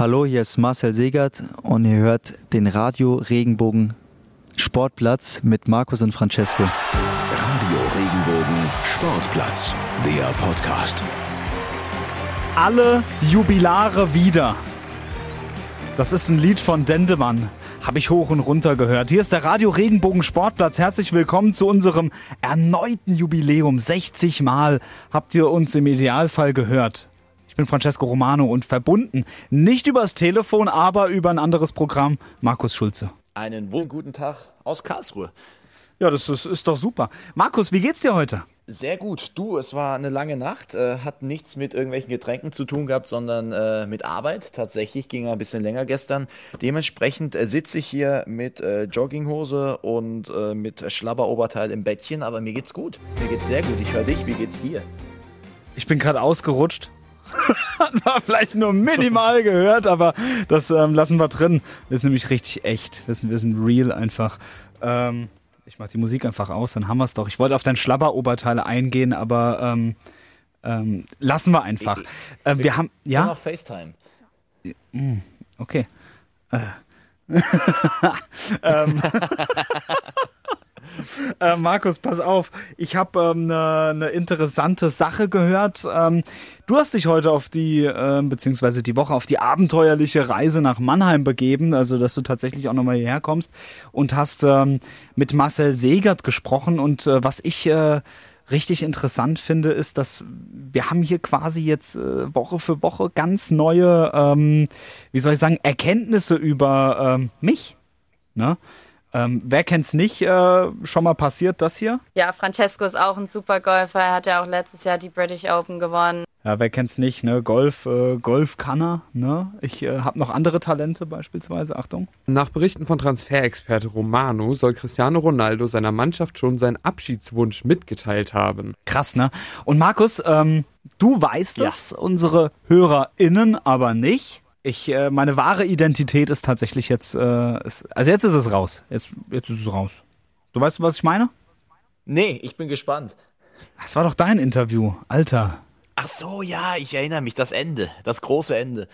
Hallo, hier ist Marcel Segert und ihr hört den Radio Regenbogen Sportplatz mit Markus und Francesco. Radio Regenbogen Sportplatz, der Podcast. Alle Jubilare wieder. Das ist ein Lied von Dendemann. Habe ich hoch und runter gehört. Hier ist der Radio Regenbogen Sportplatz. Herzlich willkommen zu unserem erneuten Jubiläum. 60 Mal habt ihr uns im Idealfall gehört. Ich bin Francesco Romano und verbunden, nicht übers Telefon, aber über ein anderes Programm, Markus Schulze. Einen guten Tag aus Karlsruhe. Ja, das ist, ist doch super. Markus, wie geht's dir heute? Sehr gut. Du, es war eine lange Nacht, äh, hat nichts mit irgendwelchen Getränken zu tun gehabt, sondern äh, mit Arbeit. Tatsächlich ging ein bisschen länger gestern. Dementsprechend äh, sitze ich hier mit äh, Jogginghose und äh, mit Schlabberoberteil im Bettchen, aber mir geht's gut. Mir geht's sehr gut. Ich höre dich. Wie geht's dir? Ich bin gerade ausgerutscht. Hat man vielleicht nur minimal gehört, aber das ähm, lassen wir drin. Wir sind nämlich richtig echt. Wir sind, wir sind real einfach. Ähm, ich mach die Musik einfach aus, dann haben wir es doch. Ich wollte auf dein Schlabberoberteil eingehen, aber ähm, ähm, lassen wir einfach. Ähm, wir haben, ja? Noch FaceTime. Okay. Äh. ähm. äh, Markus, pass auf. Ich habe eine ähm, ne- ne interessante Sache gehört. Ähm, du hast dich heute auf die, ähm, beziehungsweise die Woche auf die abenteuerliche Reise nach Mannheim begeben, also dass du tatsächlich auch nochmal hierher kommst und hast ähm, mit Marcel Segert gesprochen und äh, was ich äh, richtig interessant finde, ist, dass wir haben hier quasi jetzt äh, Woche für Woche ganz neue, ähm, wie soll ich sagen, Erkenntnisse über ähm, mich. Ne? Ähm, wer kennt's nicht? Äh, schon mal passiert das hier? Ja, Francesco ist auch ein super Golfer. Er hat ja auch letztes Jahr die British Open gewonnen. Ja, wer kennt's nicht? Ne? Golf, äh, Golf kann er. Ne? Ich äh, habe noch andere Talente beispielsweise. Achtung. Nach Berichten von Transferexperte Romano soll Cristiano Ronaldo seiner Mannschaft schon seinen Abschiedswunsch mitgeteilt haben. Krass, ne? Und Markus, ähm, du weißt Ja. es, unsere HörerInnen aber nicht. Ich, äh, meine wahre Identität ist tatsächlich jetzt, äh, ist, also jetzt ist es raus. Jetzt, jetzt ist es raus. Du weißt, was ich meine? Nee, ich bin gespannt. Das war doch dein Interview, Alter. Ach so, ja, ich erinnere mich. Das Ende. Das große Ende.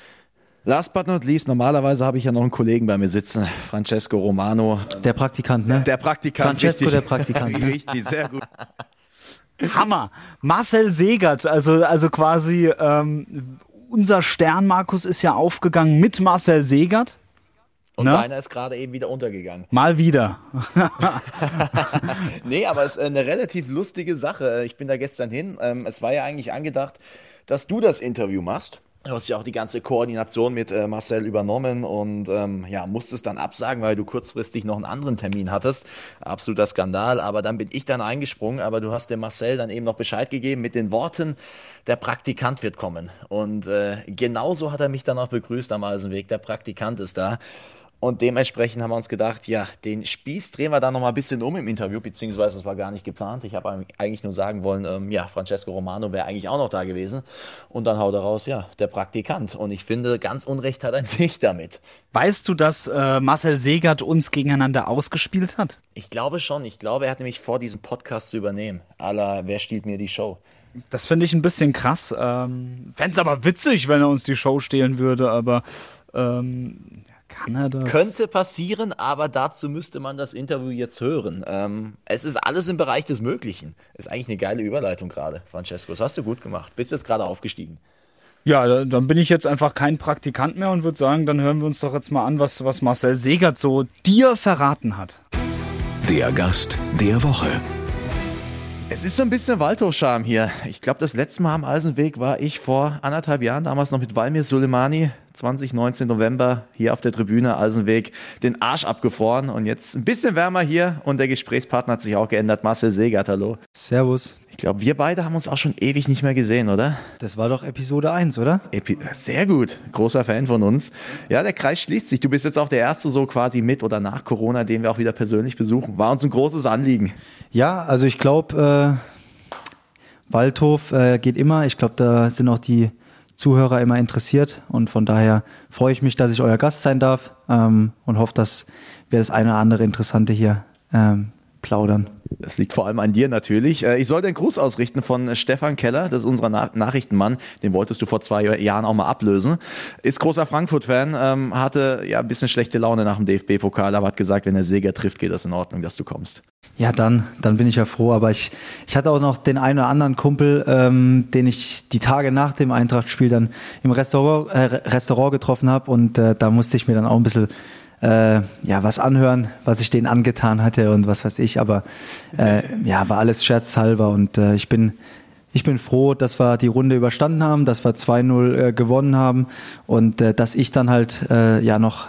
Last but not least, normalerweise habe ich ja noch einen Kollegen bei mir sitzen, Francesco Romano. Der Praktikant, ne? Der Praktikant. Francesco, richtig. der Praktikant, ne? Richtig, sehr gut. Hammer. Marcel Segert, also, also quasi ähm, unser Stern, Markus, ist ja aufgegangen mit Marcel Segert. Und deiner ist gerade eben wieder untergegangen. Mal wieder. Nee, aber es ist eine relativ lustige Sache. Ich bin da gestern hin. Ähm, Es war ja eigentlich angedacht, dass du das Interview machst. Du hast ja auch die ganze Koordination mit äh, Marcel übernommen und ähm, ja, musstest dann absagen, weil du kurzfristig noch einen anderen Termin hattest. Absoluter Skandal, aber dann bin ich dann eingesprungen, aber du hast dem Marcel dann eben noch Bescheid gegeben mit den Worten, der Praktikant wird kommen. Und äh, genauso hat er mich dann auch begrüßt am Eisenweg, der Praktikant ist da. Und dementsprechend haben wir uns gedacht, ja, den Spieß drehen wir da nochmal ein bisschen um im Interview, beziehungsweise es war gar nicht geplant. Ich habe eigentlich nur sagen wollen, ähm, ja, Francesco Romano wäre eigentlich auch noch da gewesen. Und dann haut er raus, ja, der Praktikant. Und ich finde, ganz Unrecht hat er nicht damit. Weißt du, dass äh, Marcel Segert uns gegeneinander ausgespielt hat? Ich glaube schon, ich glaube, er hat nämlich vor, diesen Podcast zu übernehmen. Aller, wer stiehlt mir die Show? Das finde ich ein bisschen krass. Ähm, Fände es aber witzig, wenn er uns die Show stehlen würde, aber ähm, kann er das? Könnte passieren, aber dazu müsste man das Interview jetzt hören. Ähm, es ist alles im Bereich des Möglichen. Ist eigentlich eine geile Überleitung gerade, Francesco. Das hast du gut gemacht. Bist jetzt gerade aufgestiegen. Ja, da- dann bin ich jetzt einfach kein Praktikant mehr und würde sagen, dann hören wir uns doch jetzt mal an, was, was Marcel Segert so dir verraten hat. Der Gast der Woche. Es ist so ein bisschen Waldhochscham hier. Ich glaube, das letzte Mal am Eisenweg war ich vor anderthalb Jahren, damals noch mit Valmir Soleimani, 2019 November, hier auf der Tribüne Eisenweg, den Arsch abgefroren und jetzt ein bisschen wärmer hier und der Gesprächspartner hat sich auch geändert, Marcel Segert, hallo. Servus. Ich glaube, wir beide haben uns auch schon ewig nicht mehr gesehen, oder? Das war doch Episode 1, oder? Epi Sehr gut, großer Fan von uns. Ja, der Kreis schließt sich. Du bist jetzt auch der Erste so quasi mit oder nach Corona, den wir auch wieder persönlich besuchen. War uns ein großes Anliegen. Ja, also ich glaube, äh, Waldhof äh, geht immer. Ich glaube, da sind auch die Zuhörer immer interessiert und von daher freue ich mich, dass ich euer Gast sein darf ähm, und hoffe, dass wir das eine oder andere Interessante hier ähm, plaudern. Das liegt vor allem an dir natürlich. Äh, ich soll den Gruß ausrichten von Stefan Keller, das ist unser Na Nachrichtenmann. Den wolltest du vor zwei Jahren auch mal ablösen. Ist großer Frankfurt-Fan, ähm, hatte ja ein bisschen schlechte Laune nach dem DFB-Pokal, aber hat gesagt, wenn der Seger trifft, geht das in Ordnung, dass du kommst. Ja, dann, dann bin ich ja froh. Aber ich, ich hatte auch noch den einen oder anderen Kumpel, ähm, den ich die Tage nach dem Eintracht-Spiel dann im Restaurant, äh, Restaurant getroffen habe und äh, da musste ich mir dann auch ein bisschen äh, ja, was anhören, was ich denen angetan hatte und was weiß ich. Aber äh, ja, war alles scherzhalber und äh, ich bin ich bin froh, dass wir die Runde überstanden haben, dass wir 2-0 äh, gewonnen haben und äh, dass ich dann halt äh, ja noch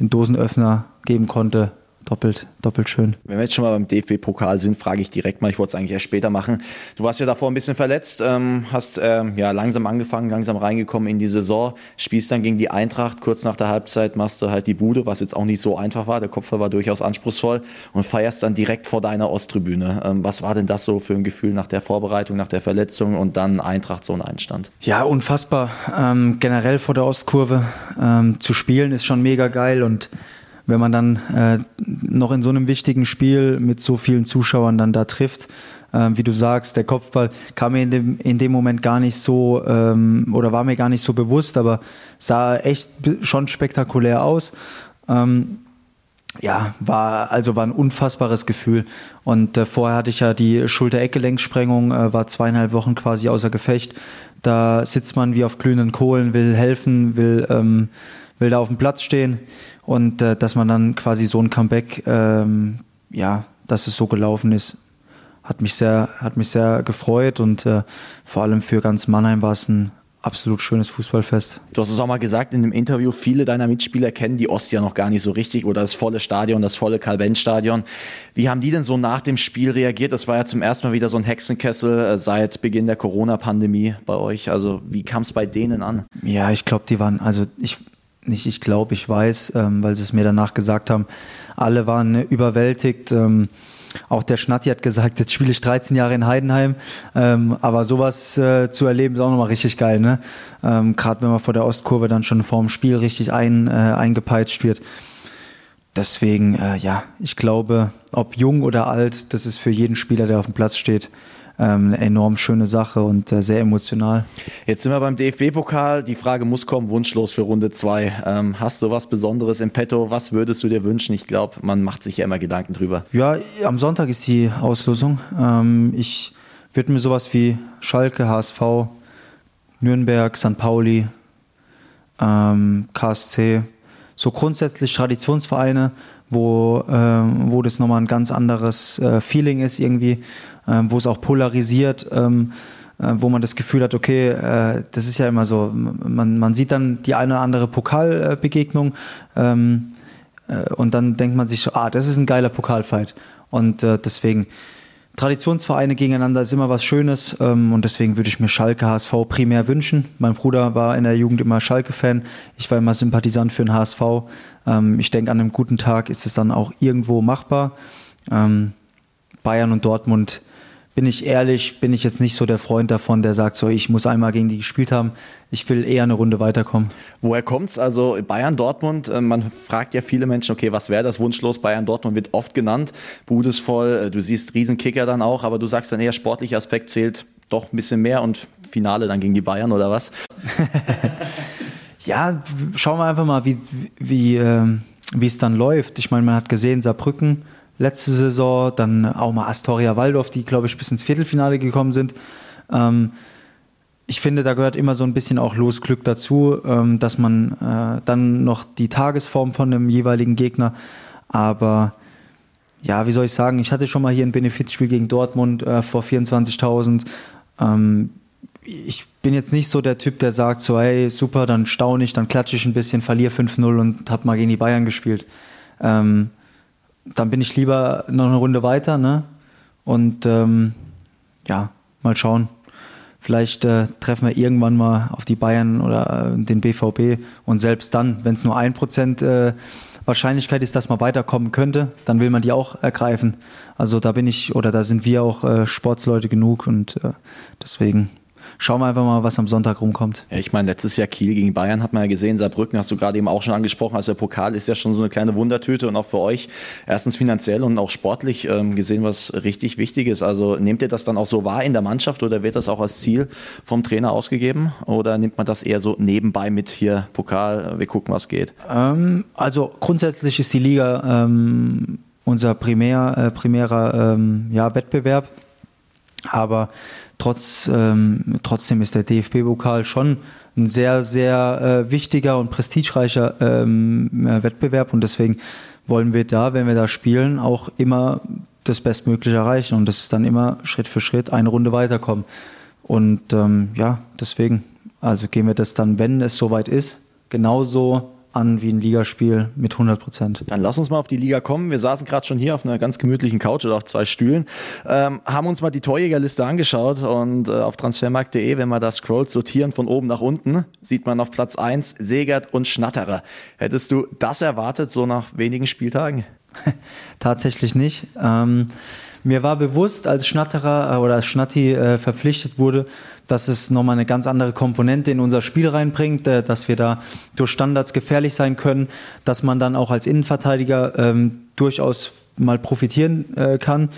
den Dosenöffner geben konnte doppelt, doppelt schön. Wenn wir jetzt schon mal beim DFB-Pokal sind, frage ich direkt mal, ich wollte es eigentlich erst später machen. Du warst ja davor ein bisschen verletzt, ähm, hast ähm, ja langsam angefangen, langsam reingekommen in die Saison, spielst dann gegen die Eintracht, kurz nach der Halbzeit machst du halt die Bude, was jetzt auch nicht so einfach war, der Kopf war durchaus anspruchsvoll und feierst dann direkt vor deiner Osttribüne. Ähm, was war denn das so für ein Gefühl nach der Vorbereitung, nach der Verletzung und dann Eintracht so ein Einstand? Ja, unfassbar. Ähm, generell vor der Ostkurve ähm, zu spielen ist schon mega geil und wenn man dann äh, noch in so einem wichtigen Spiel mit so vielen Zuschauern dann da trifft, äh, wie du sagst, der Kopfball kam mir in dem, in dem Moment gar nicht so ähm, oder war mir gar nicht so bewusst, aber sah echt schon spektakulär aus. Ähm, ja, war also war ein unfassbares Gefühl. Und äh, vorher hatte ich ja die Schulter-Eckgelenksprengung, äh, war zweieinhalb Wochen quasi außer Gefecht. Da sitzt man wie auf glühenden Kohlen, will helfen, will, ähm, will da auf dem Platz stehen und äh, dass man dann quasi so ein Comeback, ähm, ja, dass es so gelaufen ist, hat mich sehr, hat mich sehr gefreut und äh, vor allem für ganz Mannheim war es ein absolut schönes Fußballfest. Du hast es auch mal gesagt in dem Interview, viele deiner Mitspieler kennen die Ost ja noch gar nicht so richtig oder das volle Stadion, das volle Karl-Benz-Stadion. Wie haben die denn so nach dem Spiel reagiert? Das war ja zum ersten Mal wieder so ein Hexenkessel äh, seit Beginn der Corona-Pandemie bei euch. Also wie kam es bei denen an? Ja, ich glaube, die waren, also ich, nicht ich glaube, ich weiß, ähm, weil sie es mir danach gesagt haben, alle waren überwältigt. Ähm, auch der Schnatti hat gesagt, jetzt spiele ich 13 Jahre in Heidenheim. Ähm, aber sowas äh, zu erleben ist auch nochmal richtig geil. Ne? Ähm, Gerade wenn man vor der Ostkurve dann schon vor dem Spiel richtig ein, äh, eingepeitscht wird. Deswegen, äh, ja, ich glaube, ob jung oder alt, das ist für jeden Spieler, der auf dem Platz steht, eine enorm schöne Sache und äh, sehr emotional. Jetzt sind wir beim DFB-Pokal. Die Frage muss kommen, wunschlos für Runde 2. Ähm, hast du was Besonderes im Petto? Was würdest du dir wünschen? Ich glaube, man macht sich ja immer Gedanken drüber. Ja, am Sonntag ist die Auslosung. Ähm, ich würde mir sowas wie Schalke, HSV, Nürnberg, St. Pauli, ähm, KSC, so grundsätzlich Traditionsvereine, wo, wo das nochmal ein ganz anderes äh, Feeling ist irgendwie ähm, wo es auch polarisiert, ähm, äh, wo man das Gefühl hat, okay, äh, das ist ja immer so, man, man sieht dann die eine oder andere Pokalbegegnung ähm, äh, und dann denkt man sich ah, das ist ein geiler Pokalfight. Und deswegen, Traditionsvereine gegeneinander ist immer was Schönes ähm, und deswegen würde ich mir Schalke HSV primär wünschen. Mein Bruder war in der Jugend immer Schalke-Fan, ich war immer Sympathisant für den HSV. Ähm, ich denke, an einem guten Tag ist es dann auch irgendwo machbar. Ähm, Bayern und Dortmund bin ich ehrlich, bin ich jetzt nicht so der Freund davon, der sagt so, ich muss einmal gegen die gespielt haben. Ich will eher eine Runde weiterkommen. Woher kommt's? Also Bayern Dortmund, äh, man fragt ja viele Menschen, okay, was wäre das wunschlos? Bayern Dortmund wird oft genannt. Bude ist voll, äh, du siehst Riesenkicker dann auch, aber du sagst dann eher sportlicher Aspekt zählt doch ein bisschen mehr und Finale dann gegen die Bayern oder was? ja, schauen wir einfach mal, wie, wie, äh, wie es dann läuft. Ich meine, man hat gesehen, Saarbrücken letzte Saison, dann auch mal Astoria Waldorf, die, glaube ich, bis ins Viertelfinale gekommen sind. Ähm, ich finde, da gehört immer so ein bisschen auch Losglück dazu, ähm, dass man äh, dann noch die Tagesform von dem jeweiligen Gegner, aber ja, wie soll ich sagen, ich hatte schon mal hier ein Benefizspiel gegen Dortmund äh, vor 24.000. Ähm, ich bin jetzt nicht so der Typ, der sagt so, hey, super, dann staune ich, dann klatsche ich ein bisschen, verliere 5-0 und habe mal gegen die Bayern gespielt. Ähm, dann bin ich lieber noch eine Runde weiter, ne? Und ähm, ja, mal schauen. Vielleicht äh, treffen wir irgendwann mal auf die Bayern oder äh, den BVB und selbst dann, wenn es nur ein Prozent äh, Wahrscheinlichkeit ist, dass man weiterkommen könnte, dann will man die auch ergreifen. Also da bin ich oder da sind wir auch äh, Sportsleute genug und äh, deswegen schauen wir einfach mal, was am Sonntag rumkommt. Ja, ich meine, letztes Jahr Kiel gegen Bayern hat man ja gesehen, Saarbrücken hast du gerade eben auch schon angesprochen. Also der Pokal ist ja schon so eine kleine Wundertüte und auch für euch erstens finanziell und auch sportlich ähm, gesehen was richtig Wichtiges. Also nehmt ihr das dann auch so wahr in der Mannschaft oder wird das auch als Ziel vom Trainer ausgegeben oder nimmt man das eher so nebenbei mit hier Pokal, wir gucken, was geht? Ähm, also grundsätzlich ist die Liga ähm, unser primär, äh, primärer ähm, ja, Wettbewerb. Aber trotz, ähm, trotzdem ist der DFB-Pokal schon ein sehr, sehr äh, wichtiger und prestigereicher ähm, äh, Wettbewerb und deswegen wollen wir da, wenn wir da spielen, auch immer das Bestmögliche erreichen und das ist dann immer Schritt für Schritt eine Runde weiterkommen. Und ähm, ja, deswegen, also gehen wir das dann, wenn es soweit ist, genauso an wie ein Ligaspiel mit 100 Prozent. Dann lass uns mal auf die Liga kommen. Wir saßen gerade schon hier auf einer ganz gemütlichen Couch oder auf zwei Stühlen, ähm, haben uns mal die Torjägerliste angeschaut und äh, auf transfermarkt.de, wenn man da scrollt, sortieren von oben nach unten, sieht man auf Platz 1 Segert und Schnatterer. Hättest du das erwartet, so nach wenigen Spieltagen? Tatsächlich nicht. Ähm, mir war bewusst, als Schnatterer äh, oder als Schnatti äh, verpflichtet wurde, dass es nochmal eine ganz andere Komponente in unser Spiel reinbringt, äh, dass wir da durch Standards gefährlich sein können, dass man dann auch als Innenverteidiger ähm, durchaus mal profitieren äh, kann.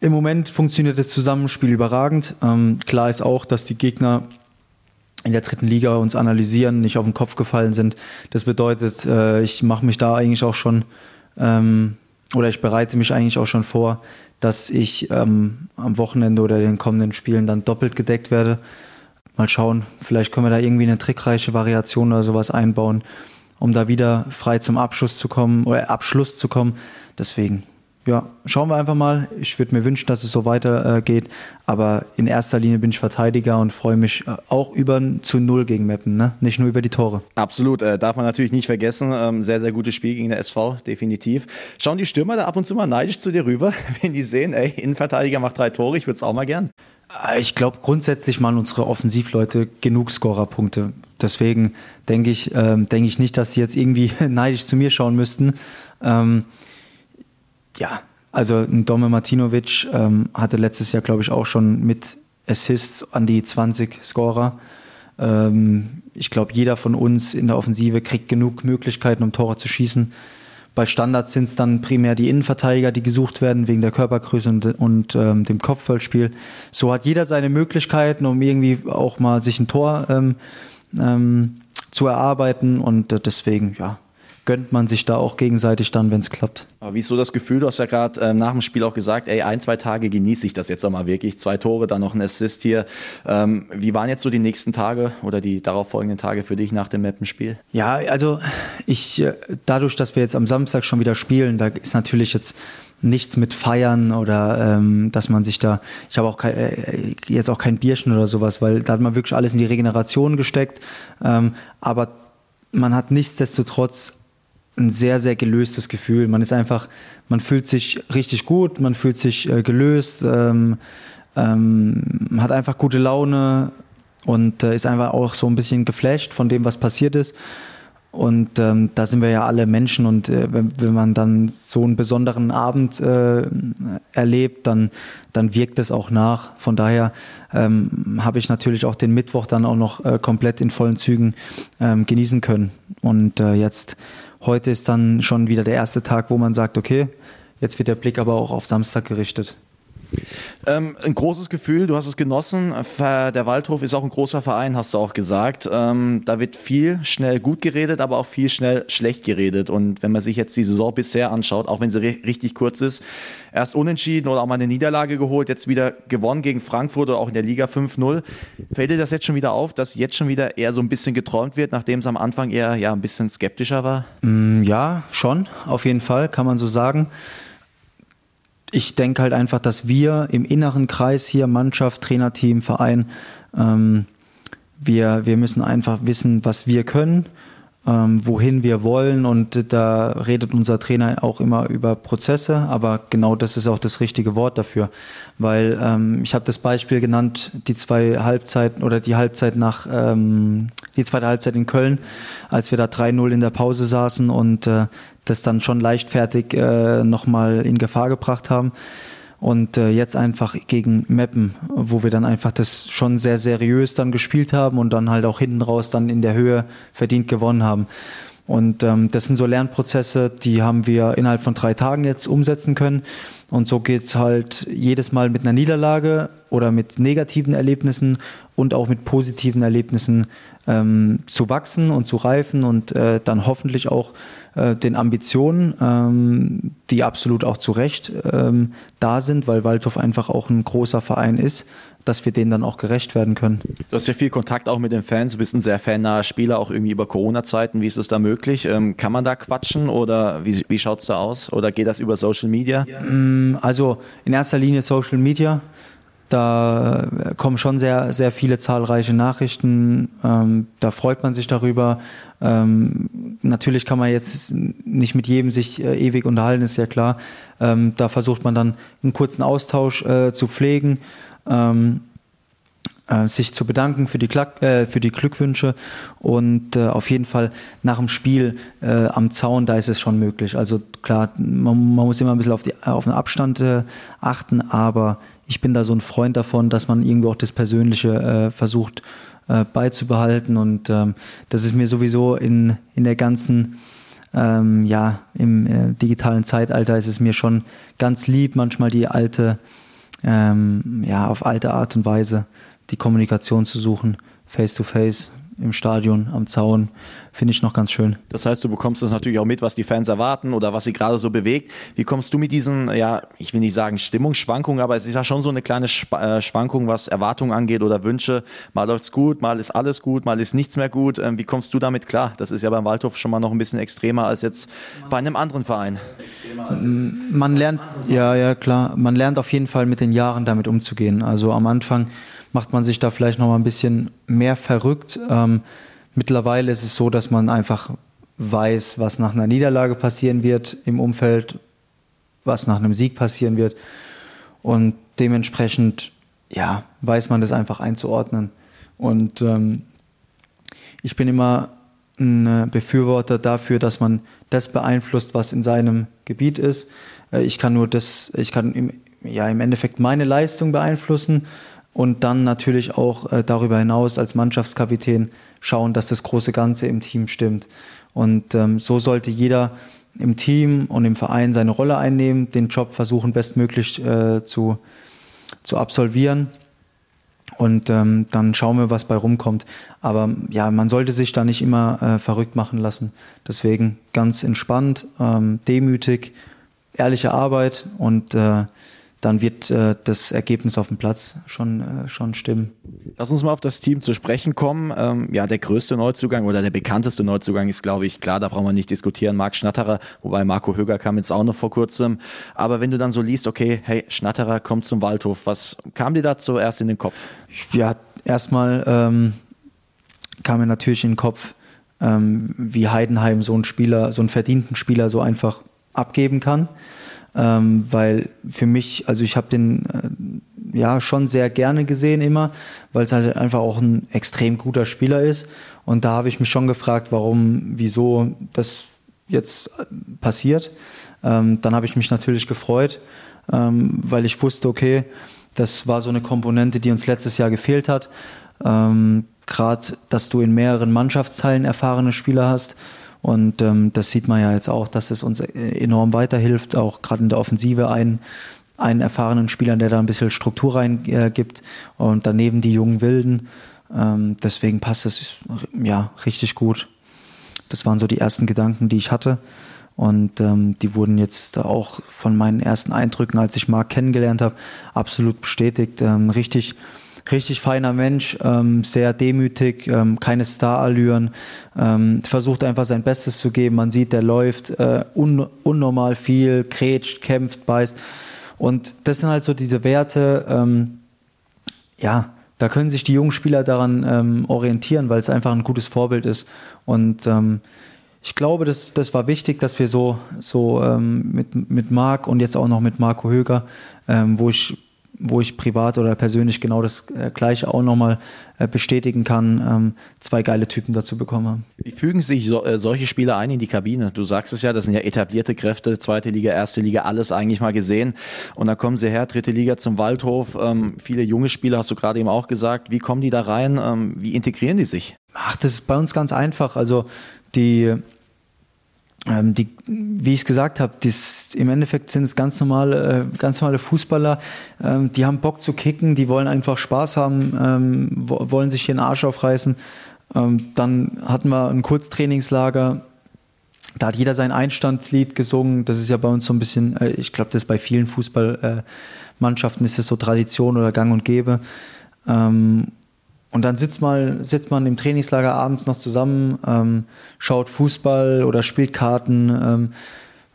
Im Moment funktioniert das Zusammenspiel überragend. Ähm, klar ist auch, dass die Gegner in der dritten Liga uns analysieren, nicht auf den Kopf gefallen sind. Das bedeutet, äh, ich mache mich da eigentlich auch schon ähm, oder ich bereite mich eigentlich auch schon vor, dass ich ähm, am Wochenende oder den kommenden Spielen dann doppelt gedeckt werde. Mal schauen, vielleicht können wir da irgendwie eine trickreiche Variation oder sowas einbauen, um da wieder frei zum Abschluss zu kommen oder Abschluss zu kommen. Deswegen ja, schauen wir einfach mal. Ich würde mir wünschen, dass es so weitergeht. Äh, aber in erster Linie bin ich Verteidiger und freue mich äh, auch über zu Null gegen Meppen, ne? nicht nur über die Tore. Absolut, äh, darf man natürlich nicht vergessen. Ähm, sehr, sehr gutes Spiel gegen der SV, definitiv. Schauen die Stürmer da ab und zu mal neidisch zu dir rüber, wenn die sehen, ey, Innenverteidiger macht drei Tore, ich würde es auch mal gern. Äh, ich glaube, grundsätzlich machen unsere Offensivleute genug Scorerpunkte. Deswegen denke ich, ähm, denke ich nicht, dass sie jetzt irgendwie neidisch zu mir schauen müssten. Ähm, ja, also ein Dome Martinovic ähm, hatte letztes Jahr, glaube ich, auch schon mit Assists an die 20 Scorer. Ähm, ich glaube, jeder von uns in der Offensive kriegt genug Möglichkeiten, um Tore zu schießen. Bei Standards sind es dann primär die Innenverteidiger, die gesucht werden wegen der Körpergröße und, und ähm, dem Kopfballspiel. So hat jeder seine Möglichkeiten, um irgendwie auch mal sich ein Tor ähm, ähm, zu erarbeiten und äh, deswegen, ja, gönnt man sich da auch gegenseitig dann, wenn es klappt. Aber wie ist so das Gefühl? Du hast ja gerade ähm, nach dem Spiel auch gesagt, ey, ein, zwei Tage genieße ich das jetzt auch mal wirklich. Zwei Tore, dann noch ein Assist hier. Ähm, wie waren jetzt so die nächsten Tage oder die darauffolgenden Tage für dich nach dem Mappenspiel? Ja, also ich, äh, dadurch, dass wir jetzt am Samstag schon wieder spielen, da ist natürlich jetzt nichts mit Feiern oder ähm, dass man sich da, ich habe auch kein, äh, jetzt auch kein Bierchen oder sowas, weil da hat man wirklich alles in die Regeneration gesteckt. Ähm, aber man hat nichtsdestotrotz ein sehr, sehr gelöstes Gefühl. Man ist einfach, man fühlt sich richtig gut, man fühlt sich äh, gelöst, ähm, ähm, hat einfach gute Laune und äh, ist einfach auch so ein bisschen geflasht von dem, was passiert ist. Und ähm, da sind wir ja alle Menschen und äh, wenn, wenn, man dann so einen besonderen Abend äh, erlebt, dann, dann wirkt es auch nach. Von daher ähm, habe ich natürlich auch den Mittwoch dann auch noch äh, komplett in vollen Zügen ähm, genießen können. Und äh, jetzt heute ist dann schon wieder der erste Tag, wo man sagt, okay, jetzt wird der Blick aber auch auf Samstag gerichtet. Ähm, ein großes Gefühl, du hast es genossen. Der Waldhof ist auch ein großer Verein, hast du auch gesagt. Ähm, da wird viel schnell gut geredet, aber auch viel schnell schlecht geredet. Und wenn man sich jetzt die Saison bisher anschaut, auch wenn sie richtig kurz ist, erst unentschieden oder auch mal eine Niederlage geholt, jetzt wieder gewonnen gegen Frankfurt oder auch in der Liga 5-0. Fällt dir das jetzt schon wieder auf, dass jetzt schon wieder eher so ein bisschen geträumt wird, nachdem es am Anfang eher ja, ein bisschen skeptischer war? Mm, ja, schon, auf jeden Fall, kann man so sagen ich denke halt einfach, dass wir im inneren Kreis hier, Mannschaft, Trainerteam, Verein, ähm, wir, wir müssen einfach wissen, was wir können ähm, wohin wir wollen. Und da redet unser Trainer auch immer über Prozesse, aber genau das ist auch das richtige Wort dafür. Weil ähm, ich habe das Beispiel genannt, die zwei Halbzeiten oder die Halbzeit nach, ähm, die zweite Halbzeit in Köln, als wir da 3-0 in der Pause saßen und äh, das dann schon leichtfertig äh, nochmal in Gefahr gebracht haben. Und äh, jetzt einfach gegen Meppen, wo wir dann einfach das schon sehr seriös dann gespielt haben und dann halt auch hinten raus dann in der Höhe verdient gewonnen haben. Und ähm, das sind so Lernprozesse, die haben wir innerhalb von drei Tagen jetzt umsetzen können. Und so geht's halt jedes Mal mit einer Niederlage oder mit negativen Erlebnissen und auch mit positiven Erlebnissen ähm, zu wachsen und zu reifen und äh, dann hoffentlich auch äh, den Ambitionen, ähm, die absolut auch zu Recht ähm, da sind, weil Waldhof einfach auch ein großer Verein ist, dass wir denen dann auch gerecht werden können. Du hast ja viel Kontakt auch mit den Fans, du bist ein sehr fannaher Spieler, auch irgendwie über Corona-Zeiten. Wie ist es da möglich? Ähm, kann man da quatschen oder wie, wie schaut es da aus? Oder geht das über Social Media? Mm, also in erster Linie Social Media. Da kommen schon sehr, sehr viele zahlreiche Nachrichten. Ähm, da freut man sich darüber. Ähm, natürlich kann man jetzt nicht mit jedem sich äh, ewig unterhalten, ist ja klar. Ähm, da versucht man dann einen kurzen Austausch äh, zu pflegen ähm, äh, sich zu bedanken für die, Klack, äh, für die Glückwünsche und äh, auf jeden Fall nach dem Spiel äh, am Zaun, da ist es schon möglich. Also klar, man, man muss immer ein bisschen auf, die, auf den Abstand äh, achten, aber ich bin da so ein Freund davon, dass man irgendwie auch das Persönliche äh, versucht beizubehalten und ähm, das ist mir sowieso in, in der ganzen ähm, ja, im digitalen Zeitalter ist es mir schon ganz lieb, manchmal die alte ähm, ja, auf alte Art und Weise die Kommunikation zu suchen, face to face im Stadion, am Zaun, finde ich noch ganz schön. Das heißt, du bekommst das natürlich auch mit, was die Fans erwarten oder was sie gerade so bewegt. Wie kommst du mit diesen, ja, ich will nicht sagen Stimmungsschwankungen, aber es ist ja schon so eine kleine äh, Schwankung, was Erwartungen angeht oder Wünsche. Mal läuft's gut, mal ist alles gut, mal ist nichts mehr gut. Ähm, wie kommst du damit klar? Das ist ja beim Waldhof schon mal noch ein bisschen extremer als jetzt bei einem anderen Verein. Man lernt, ja, ja, klar. Man lernt auf jeden Fall mit den Jahren damit umzugehen. Also am Anfang macht man sich da vielleicht noch mal ein bisschen mehr verrückt. Ähm, mittlerweile ist es so, dass man einfach weiß, was nach einer Niederlage passieren wird im Umfeld, was nach einem Sieg passieren wird. Und dementsprechend, ja, weiß man das einfach einzuordnen. Und ähm, ich bin immer ein Befürworter dafür, dass man das beeinflusst, was in seinem Gebiet ist. Äh, ich kann nur das, ich kann im, ja, im Endeffekt meine Leistung beeinflussen und dann natürlich auch äh, darüber hinaus als Mannschaftskapitän schauen, dass das große Ganze im Team stimmt. Und ähm, so sollte jeder im Team und im Verein seine Rolle einnehmen, den Job versuchen bestmöglich äh, zu, zu absolvieren. Und ähm, dann schauen wir, was bei rumkommt. Aber ja, man sollte sich da nicht immer äh, verrückt machen lassen. Deswegen ganz entspannt, ähm, demütig, ehrliche Arbeit und äh, dann wird äh, das Ergebnis auf dem Platz schon, äh, schon stimmen. Lass uns mal auf das Team zu sprechen kommen. Ähm, ja, der größte Neuzugang oder der bekannteste Neuzugang ist, glaube ich, klar, da brauchen wir nicht diskutieren, Marc Schnatterer, wobei Marco Höger kam jetzt auch noch vor kurzem. Aber wenn du dann so liest, okay, hey, Schnatterer kommt zum Waldhof, was kam dir da zuerst in den Kopf? Ja, erstmal ähm, kam mir natürlich in den Kopf, ähm, wie Heidenheim so einen Spieler, so einen verdienten Spieler so einfach abgeben kann ähm, weil für mich, also ich habe den äh, ja schon sehr gerne gesehen immer, weil es halt einfach auch ein extrem guter Spieler ist. Und da habe ich mich schon gefragt, warum, wieso das jetzt äh, passiert. Ähm, dann habe ich mich natürlich gefreut, ähm, weil ich wusste, okay, das war so eine Komponente, die uns letztes Jahr gefehlt hat. Ähm, Gerade, dass du in mehreren Mannschaftsteilen erfahrene Spieler hast. Und ähm, das sieht man ja jetzt auch, dass es uns enorm weiterhilft, auch gerade in der Offensive einen, einen erfahrenen Spieler, der da ein bisschen Struktur reingibt äh, und daneben die jungen Wilden. Ähm, deswegen passt es ja richtig gut. Das waren so die ersten Gedanken, die ich hatte. Und ähm, die wurden jetzt auch von meinen ersten Eindrücken, als ich Marc kennengelernt habe, absolut bestätigt. Ähm, richtig richtig feiner Mensch, ähm, sehr demütig, ähm, keine Starallüren, ähm, versucht einfach sein Bestes zu geben. Man sieht, der läuft äh, un unnormal viel, krätscht, kämpft, beißt. Und das sind halt so diese Werte, ähm, ja, da können sich die jungen Spieler daran ähm, orientieren, weil es einfach ein gutes Vorbild ist. Und ähm, ich glaube, das, das war wichtig, dass wir so, so ähm, mit, mit Marc und jetzt auch noch mit Marco Höger, ähm, wo ich wo ich privat oder persönlich genau das äh, Gleiche auch nochmal äh, bestätigen kann, ähm, zwei geile Typen dazu bekommen haben. Wie fügen sich so, äh, solche Spieler ein in die Kabine? Du sagst es ja, das sind ja etablierte Kräfte, zweite Liga, erste Liga, alles eigentlich mal gesehen. Und dann kommen sie her, dritte Liga zum Waldhof. Ähm, viele junge Spieler hast du gerade eben auch gesagt. Wie kommen die da rein? Ähm, wie integrieren die sich? Ach, das ist bei uns ganz einfach. Also die ähm, die, wie ich es gesagt habe, im Endeffekt sind es ganz normale, äh, ganz normale Fußballer, ähm, die haben Bock zu kicken, die wollen einfach Spaß haben, ähm, wollen sich hier den Arsch aufreißen. Ähm, dann hatten wir ein Kurztrainingslager, da hat jeder sein Einstandslied gesungen. Das ist ja bei uns so ein bisschen, äh, ich glaube, das bei vielen Fußballmannschaften ist es so Tradition oder Gang und Gäbe. Und dann sitzt, mal, sitzt man im Trainingslager abends noch zusammen, ähm, schaut Fußball oder spielt Karten, ähm,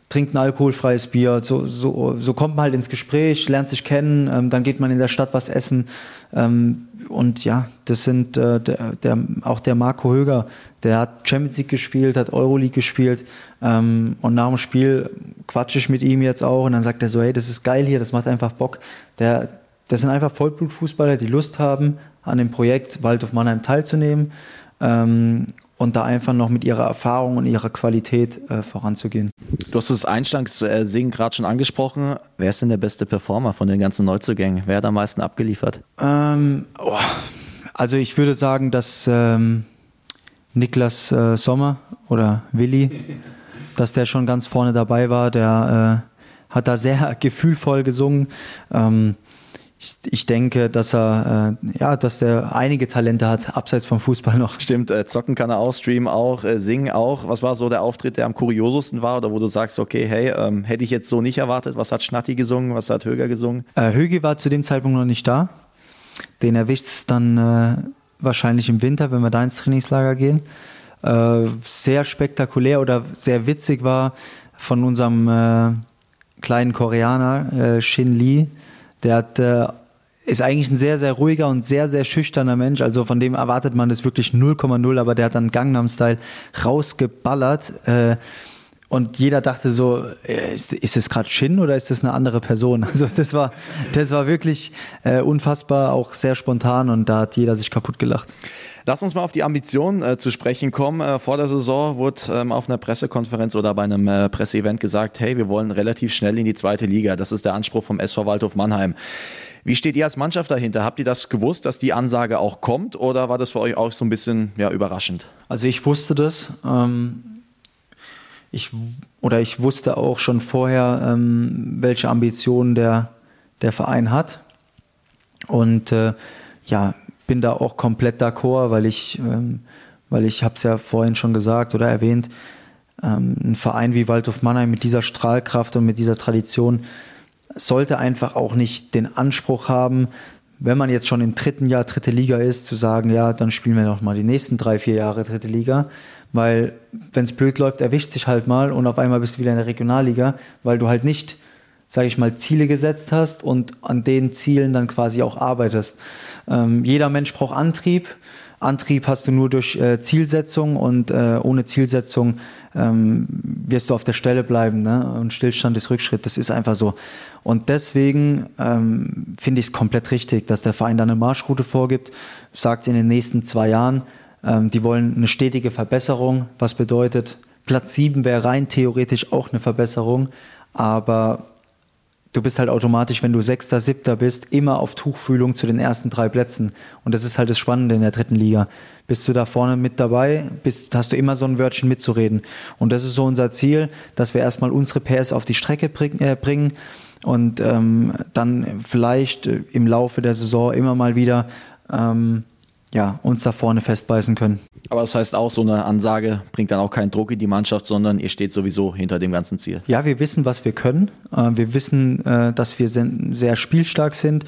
trinkt ein alkoholfreies Bier. So, so, so kommt man halt ins Gespräch, lernt sich kennen, ähm, dann geht man in der Stadt was essen. Ähm, und ja, das sind äh, der, der, auch der Marco Höger, der hat Champions League gespielt, hat Euroleague gespielt. Ähm, und nach dem Spiel quatsche ich mit ihm jetzt auch und dann sagt er so, hey, das ist geil hier, das macht einfach Bock. Der, das sind einfach Vollblutfußballer, die Lust haben, an dem Projekt Waldorf Mannheim teilzunehmen ähm, und da einfach noch mit ihrer Erfahrung und ihrer Qualität äh, voranzugehen. Du hast das Einstangssingen gerade schon angesprochen. Wer ist denn der beste Performer von den ganzen Neuzugängen? Wer hat am meisten abgeliefert? Ähm, oh, also ich würde sagen, dass ähm, Niklas äh, Sommer oder Willi, dass der schon ganz vorne dabei war. Der äh, hat da sehr gefühlvoll gesungen. Ähm, ich, ich denke, dass er, äh, ja, dass der einige Talente hat, abseits vom Fußball noch. Stimmt, äh, zocken kann er auch, streamen auch, äh, singen auch. Was war so der Auftritt, der am kuriosesten war oder wo du sagst, okay, hey, ähm, hätte ich jetzt so nicht erwartet. Was hat Schnatti gesungen, was hat Höger gesungen? Äh, Höge war zu dem Zeitpunkt noch nicht da. Den erwischt es dann äh, wahrscheinlich im Winter, wenn wir da ins Trainingslager gehen. Äh, sehr spektakulär oder sehr witzig war von unserem äh, kleinen Koreaner, äh, Shin Lee, der hat, äh, ist eigentlich ein sehr, sehr ruhiger und sehr, sehr schüchterner Mensch. Also von dem erwartet man das wirklich 0,0, aber der hat dann Gangnam-Style rausgeballert. Äh, und jeder dachte so, äh, ist, ist das gerade Shin oder ist das eine andere Person? Also das war, das war wirklich äh, unfassbar, auch sehr spontan und da hat jeder sich kaputt gelacht. Lass uns mal auf die Ambitionen äh, zu sprechen kommen. Äh, vor der Saison wurde ähm, auf einer Pressekonferenz oder bei einem äh, Presseevent gesagt, hey, wir wollen relativ schnell in die zweite Liga. Das ist der Anspruch vom SV Waldhof Mannheim. Wie steht ihr als Mannschaft dahinter? Habt ihr das gewusst, dass die Ansage auch kommt oder war das für euch auch so ein bisschen ja, überraschend? Also ich wusste das. Ähm, ich, oder ich wusste auch schon vorher, ähm, welche Ambitionen der, der Verein hat. Und äh, ja, bin da auch komplett d'accord, weil ich, ähm, weil ich habe es ja vorhin schon gesagt oder erwähnt, ähm, ein Verein wie Waldhof Mannheim mit dieser Strahlkraft und mit dieser Tradition sollte einfach auch nicht den Anspruch haben, wenn man jetzt schon im dritten Jahr dritte Liga ist, zu sagen, ja, dann spielen wir noch mal die nächsten drei, vier Jahre dritte Liga. Weil wenn es blöd läuft, erwischt sich halt mal und auf einmal bist du wieder in der Regionalliga, weil du halt nicht sage ich mal, Ziele gesetzt hast und an den Zielen dann quasi auch arbeitest. Ähm, jeder Mensch braucht Antrieb. Antrieb hast du nur durch äh, Zielsetzung und äh, ohne Zielsetzung ähm, wirst du auf der Stelle bleiben. Ne? Und Stillstand ist Rückschritt. Das ist einfach so. Und deswegen ähm, finde ich es komplett richtig, dass der Verein da eine Marschroute vorgibt, sagt in den nächsten zwei Jahren, die wollen eine stetige Verbesserung, was bedeutet, Platz sieben wäre rein theoretisch auch eine Verbesserung, aber du bist halt automatisch, wenn du Sechster, Siebter bist, immer auf Tuchfühlung zu den ersten drei Plätzen. Und das ist halt das Spannende in der dritten Liga. Bist du da vorne mit dabei, bist, hast du immer so ein Wörtchen mitzureden. Und das ist so unser Ziel, dass wir erstmal unsere PS auf die Strecke äh, bringen und ähm, dann vielleicht äh, im Laufe der Saison immer mal wieder ähm, ja, uns da vorne festbeißen können. Aber das heißt auch, so eine Ansage bringt dann auch keinen Druck in die Mannschaft, sondern ihr steht sowieso hinter dem ganzen Ziel. Ja, wir wissen, was wir können. Äh, wir wissen, äh, dass wir sehr spielstark sind,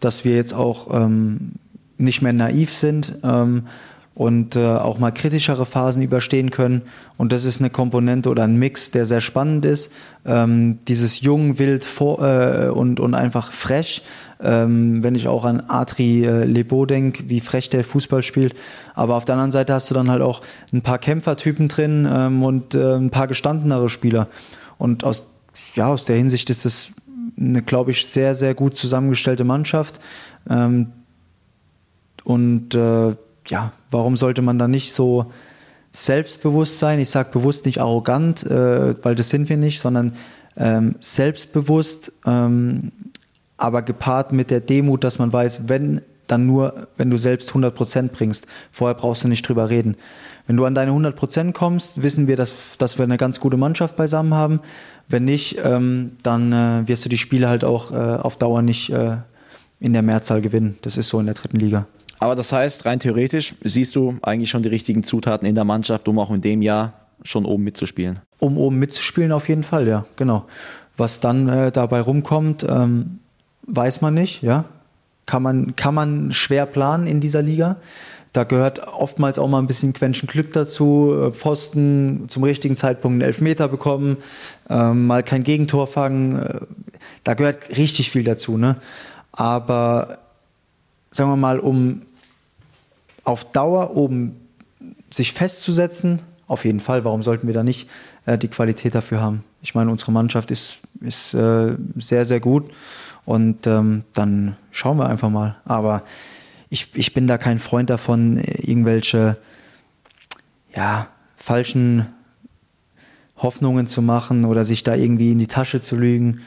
dass wir jetzt auch ähm, nicht mehr naiv sind ähm, und äh, auch mal kritischere Phasen überstehen können. Und das ist eine Komponente oder ein Mix, der sehr spannend ist. Ähm, dieses jung, wild und einfach frech ähm, wenn ich auch an Atri äh, Lebo denke, wie frech der Fußball spielt. Aber auf der anderen Seite hast du dann halt auch ein paar Kämpfertypen drin ähm, und äh, ein paar gestandenere Spieler. Und aus, ja, aus der Hinsicht ist es eine, glaube ich, sehr, sehr gut zusammengestellte Mannschaft. Ähm, und äh, ja, warum sollte man da nicht so selbstbewusst sein? Ich sage bewusst nicht arrogant, äh, weil das sind wir nicht, sondern ähm, selbstbewusst, ähm, aber gepaart mit der Demut, dass man weiß, wenn dann nur, wenn du selbst 100 Prozent bringst. Vorher brauchst du nicht drüber reden. Wenn du an deine 100 Prozent kommst, wissen wir, dass, dass wir eine ganz gute Mannschaft beisammen haben. Wenn nicht, ähm, dann äh, wirst du die Spiele halt auch äh, auf Dauer nicht äh, in der Mehrzahl gewinnen. Das ist so in der dritten Liga. Aber das heißt, rein theoretisch siehst du eigentlich schon die richtigen Zutaten in der Mannschaft, um auch in dem Jahr schon oben mitzuspielen. Um oben mitzuspielen, auf jeden Fall, ja, genau. Was dann äh, dabei rumkommt, ähm, weiß man nicht, ja kann man, kann man schwer planen in dieser Liga. Da gehört oftmals auch mal ein bisschen Quäntchen Glück dazu, äh, Pfosten zum richtigen Zeitpunkt einen Elfmeter bekommen, ähm, mal kein Gegentor fangen. Äh, da gehört richtig viel dazu. Ne? Aber sagen wir mal, um auf Dauer oben sich festzusetzen, auf jeden Fall, warum sollten wir da nicht äh, die Qualität dafür haben? Ich meine, unsere Mannschaft ist, ist äh, sehr, sehr gut. Und ähm, dann schauen wir einfach mal. Aber ich, ich bin da kein Freund davon, irgendwelche ja, falschen Hoffnungen zu machen oder sich da irgendwie in die Tasche zu lügen.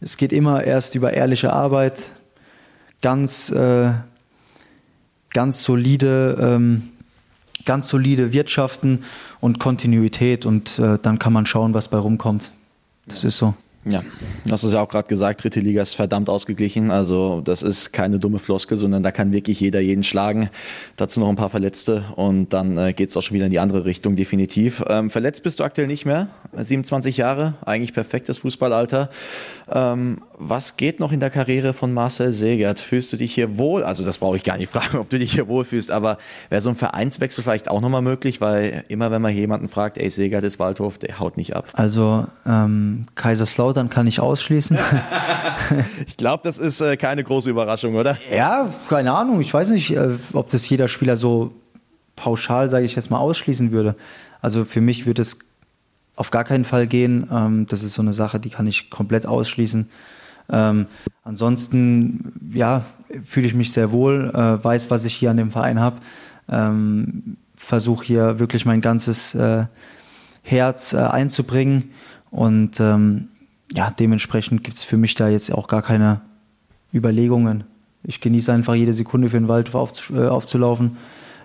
Es geht immer erst über ehrliche Arbeit, ganz, äh, ganz solide, ähm, ganz solide Wirtschaften und Kontinuität und äh, dann kann man schauen, was bei rumkommt. Das ist so. Ja, du hast es ja auch gerade gesagt, dritte Liga ist verdammt ausgeglichen. Also das ist keine dumme Floske, sondern da kann wirklich jeder jeden schlagen. Dazu noch ein paar Verletzte und dann äh, geht es auch schon wieder in die andere Richtung, definitiv. Ähm, verletzt bist du aktuell nicht mehr, 27 Jahre, eigentlich perfektes Fußballalter. Ähm, was geht noch in der Karriere von Marcel Segert? Fühlst du dich hier wohl? Also das brauche ich gar nicht fragen, ob du dich hier wohl fühlst, aber wäre so ein Vereinswechsel vielleicht auch nochmal möglich? Weil immer wenn man jemanden fragt, ey Segert ist Waldhof, der haut nicht ab. Also ähm, Kaiserslautern kann ich ausschließen. ich glaube, das ist äh, keine große Überraschung, oder? Ja, keine Ahnung. Ich weiß nicht, äh, ob das jeder Spieler so pauschal, sage ich jetzt mal, ausschließen würde. Also für mich würde es auf gar keinen Fall gehen. Ähm, das ist so eine Sache, die kann ich komplett ausschließen. Ähm, ansonsten, ja, fühle ich mich sehr wohl, äh, weiß, was ich hier an dem Verein habe. Ähm, Versuche hier wirklich mein ganzes äh, Herz äh, einzubringen. Und ähm, ja, dementsprechend gibt es für mich da jetzt auch gar keine Überlegungen. Ich genieße einfach jede Sekunde für den Wald auf, äh, aufzulaufen,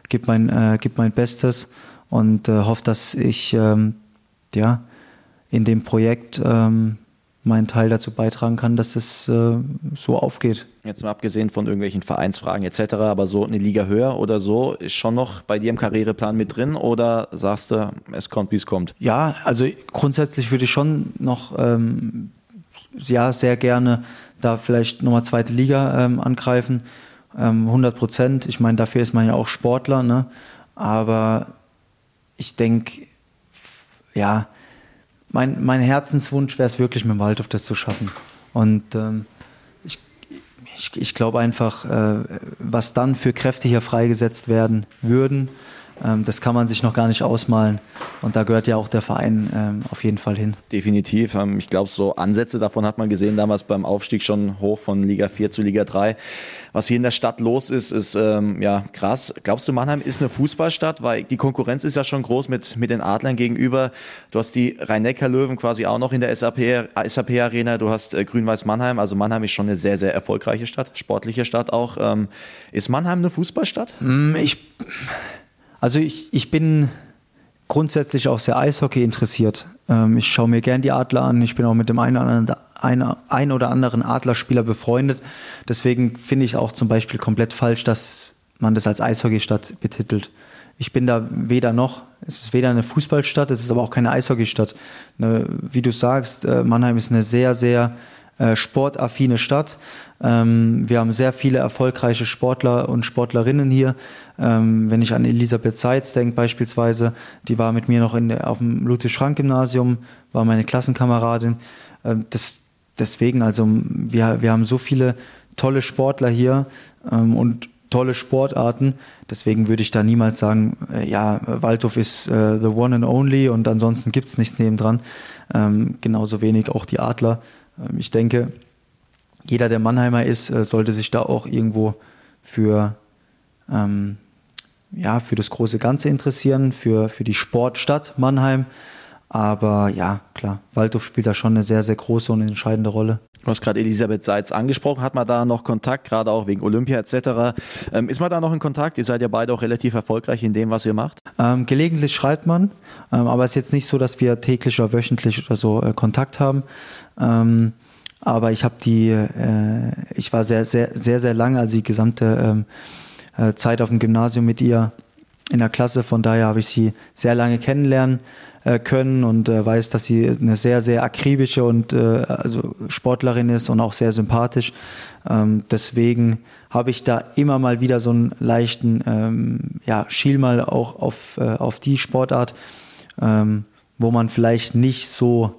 gebe mein, äh, geb mein Bestes und äh, hoffe, dass ich ähm, ja, in dem Projekt ähm, meinen Teil dazu beitragen kann, dass es äh, so aufgeht. Jetzt mal abgesehen von irgendwelchen Vereinsfragen etc., aber so eine Liga höher oder so ist schon noch bei dir im Karriereplan mit drin oder sagst du, es kommt, wie es kommt? Ja, also grundsätzlich würde ich schon noch ähm, ja, sehr gerne da vielleicht nochmal zweite Liga ähm, angreifen. Ähm, 100 Prozent. Ich meine, dafür ist man ja auch Sportler, ne? aber ich denke, ja, mein, mein Herzenswunsch wäre es wirklich, mit dem Waldhof das zu schaffen. Und ähm, ich, ich, ich glaube einfach, äh, was dann für Kräfte hier freigesetzt werden würden, das kann man sich noch gar nicht ausmalen. Und da gehört ja auch der Verein ähm, auf jeden Fall hin. Definitiv. Ähm, ich glaube, so Ansätze davon hat man gesehen damals beim Aufstieg schon hoch von Liga 4 zu Liga 3. Was hier in der Stadt los ist, ist ähm, ja krass. Glaubst du, Mannheim ist eine Fußballstadt? Weil die Konkurrenz ist ja schon groß mit, mit den Adlern gegenüber. Du hast die Rhein-Neckar-Löwen quasi auch noch in der SAP-Arena. SAP du hast äh, Grün-Weiß Mannheim. Also Mannheim ist schon eine sehr, sehr erfolgreiche Stadt, sportliche Stadt auch. Ähm, ist Mannheim eine Fußballstadt? Mm, ich also ich, ich bin grundsätzlich auch sehr Eishockey interessiert. Ähm, ich schaue mir gern die Adler an. Ich bin auch mit dem einen oder anderen, ein, ein oder anderen Adlerspieler befreundet. Deswegen finde ich auch zum Beispiel komplett falsch, dass man das als Eishockeystadt betitelt. Ich bin da weder noch. Es ist weder eine Fußballstadt, es ist aber auch keine Eishockeystadt. Ne, wie du sagst, äh, Mannheim ist eine sehr, sehr äh, sportaffine Stadt. Ähm, wir haben sehr viele erfolgreiche Sportler und Sportlerinnen hier. Ähm, wenn ich an Elisabeth Seitz denke beispielsweise, die war mit mir noch in, auf dem Ludwig-Frank-Gymnasium, war meine Klassenkameradin. Ähm, das, deswegen, also wir, wir haben so viele tolle Sportler hier ähm, und tolle Sportarten. Deswegen würde ich da niemals sagen, äh, ja, Waldhof ist äh, the one and only und ansonsten gibt es nichts nebendran. Ähm, genauso wenig auch die Adler. Ähm, ich denke, jeder, der Mannheimer ist, äh, sollte sich da auch irgendwo für, ähm, ja, für das große Ganze interessieren, für, für die Sportstadt Mannheim. Aber ja, klar, Waldhof spielt da schon eine sehr, sehr große und entscheidende Rolle. Du hast gerade Elisabeth Seitz angesprochen. Hat man da noch Kontakt, gerade auch wegen Olympia etc.? Ähm, ist man da noch in Kontakt? Ihr seid ja beide auch relativ erfolgreich in dem, was ihr macht. Ähm, gelegentlich schreibt man, ähm, aber es ist jetzt nicht so, dass wir täglich oder wöchentlich oder so äh, Kontakt haben. Ähm, aber ich habe die, äh, ich war sehr, sehr, sehr, sehr lange, also die gesamte ähm, äh, Zeit auf dem Gymnasium mit ihr in der Klasse. Von daher habe ich sie sehr lange kennenlernen äh, können und äh, weiß, dass sie eine sehr, sehr akribische und äh, also Sportlerin ist und auch sehr sympathisch. Ähm, deswegen habe ich da immer mal wieder so einen leichten ähm, ja, Schiel mal auch auf, äh, auf die Sportart, ähm, wo man vielleicht nicht so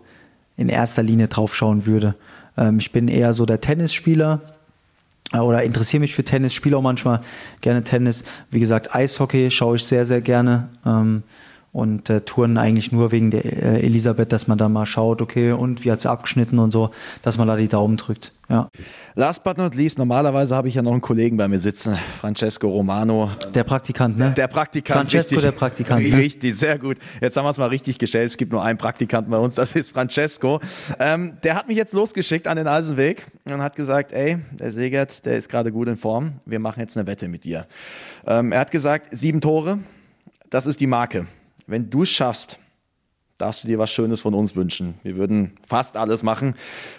in erster Linie drauf schauen würde. Ähm, ich bin eher so der Tennisspieler äh, oder interessiere mich für Tennis, spiele auch manchmal gerne Tennis. Wie gesagt, Eishockey schaue ich sehr, sehr gerne. Und äh, touren eigentlich nur wegen der äh, Elisabeth, dass man da mal schaut, okay, und wie hat sie abgeschnitten und so, dass man da die Daumen drückt. Ja. Last but not least, normalerweise habe ich ja noch einen Kollegen bei mir sitzen, Francesco Romano. Der Praktikant, ne? Der Praktikant. Francesco, richtig, der Praktikant. Ne? Richtig, sehr gut. Jetzt haben wir es mal richtig gestellt. Es gibt nur einen Praktikanten bei uns, das ist Francesco. Ähm, der hat mich jetzt losgeschickt an den Eisenweg und hat gesagt, ey, der Segert, der ist gerade gut in Form. Wir machen jetzt eine Wette mit dir. Ähm, er hat gesagt, sieben Tore, das ist die Marke wenn du es schaffst, darfst du dir was Schönes von uns wünschen. Wir würden fast alles machen,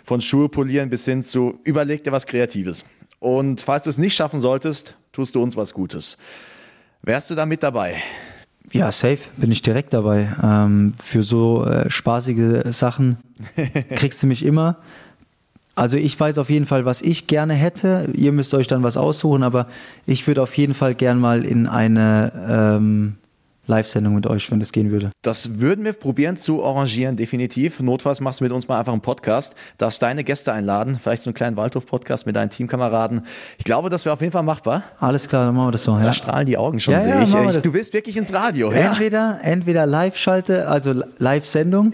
von Schuhe polieren bis hin zu überleg dir was Kreatives. Und falls du es nicht schaffen solltest, tust du uns was Gutes. Wärst du da mit dabei? Ja, safe, bin ich direkt dabei. Ähm, für so äh, spaßige Sachen kriegst du mich immer. Also ich weiß auf jeden Fall, was ich gerne hätte. Ihr müsst euch dann was aussuchen, aber ich würde auf jeden Fall gern mal in eine ähm, Live-Sendung mit euch, wenn das gehen würde. Das würden wir probieren zu arrangieren, definitiv. Notfalls machst du mit uns mal einfach einen Podcast, darfst deine Gäste einladen, vielleicht so einen kleinen Waldhof-Podcast mit deinen Teamkameraden. Ich glaube, das wäre auf jeden Fall machbar. Alles klar, dann machen wir das so. Ja. Da strahlen die Augen schon, ja, sehe ja, ich. Du willst wirklich ins Radio, ja? Entweder, entweder Live-Schalte, also Live-Sendung,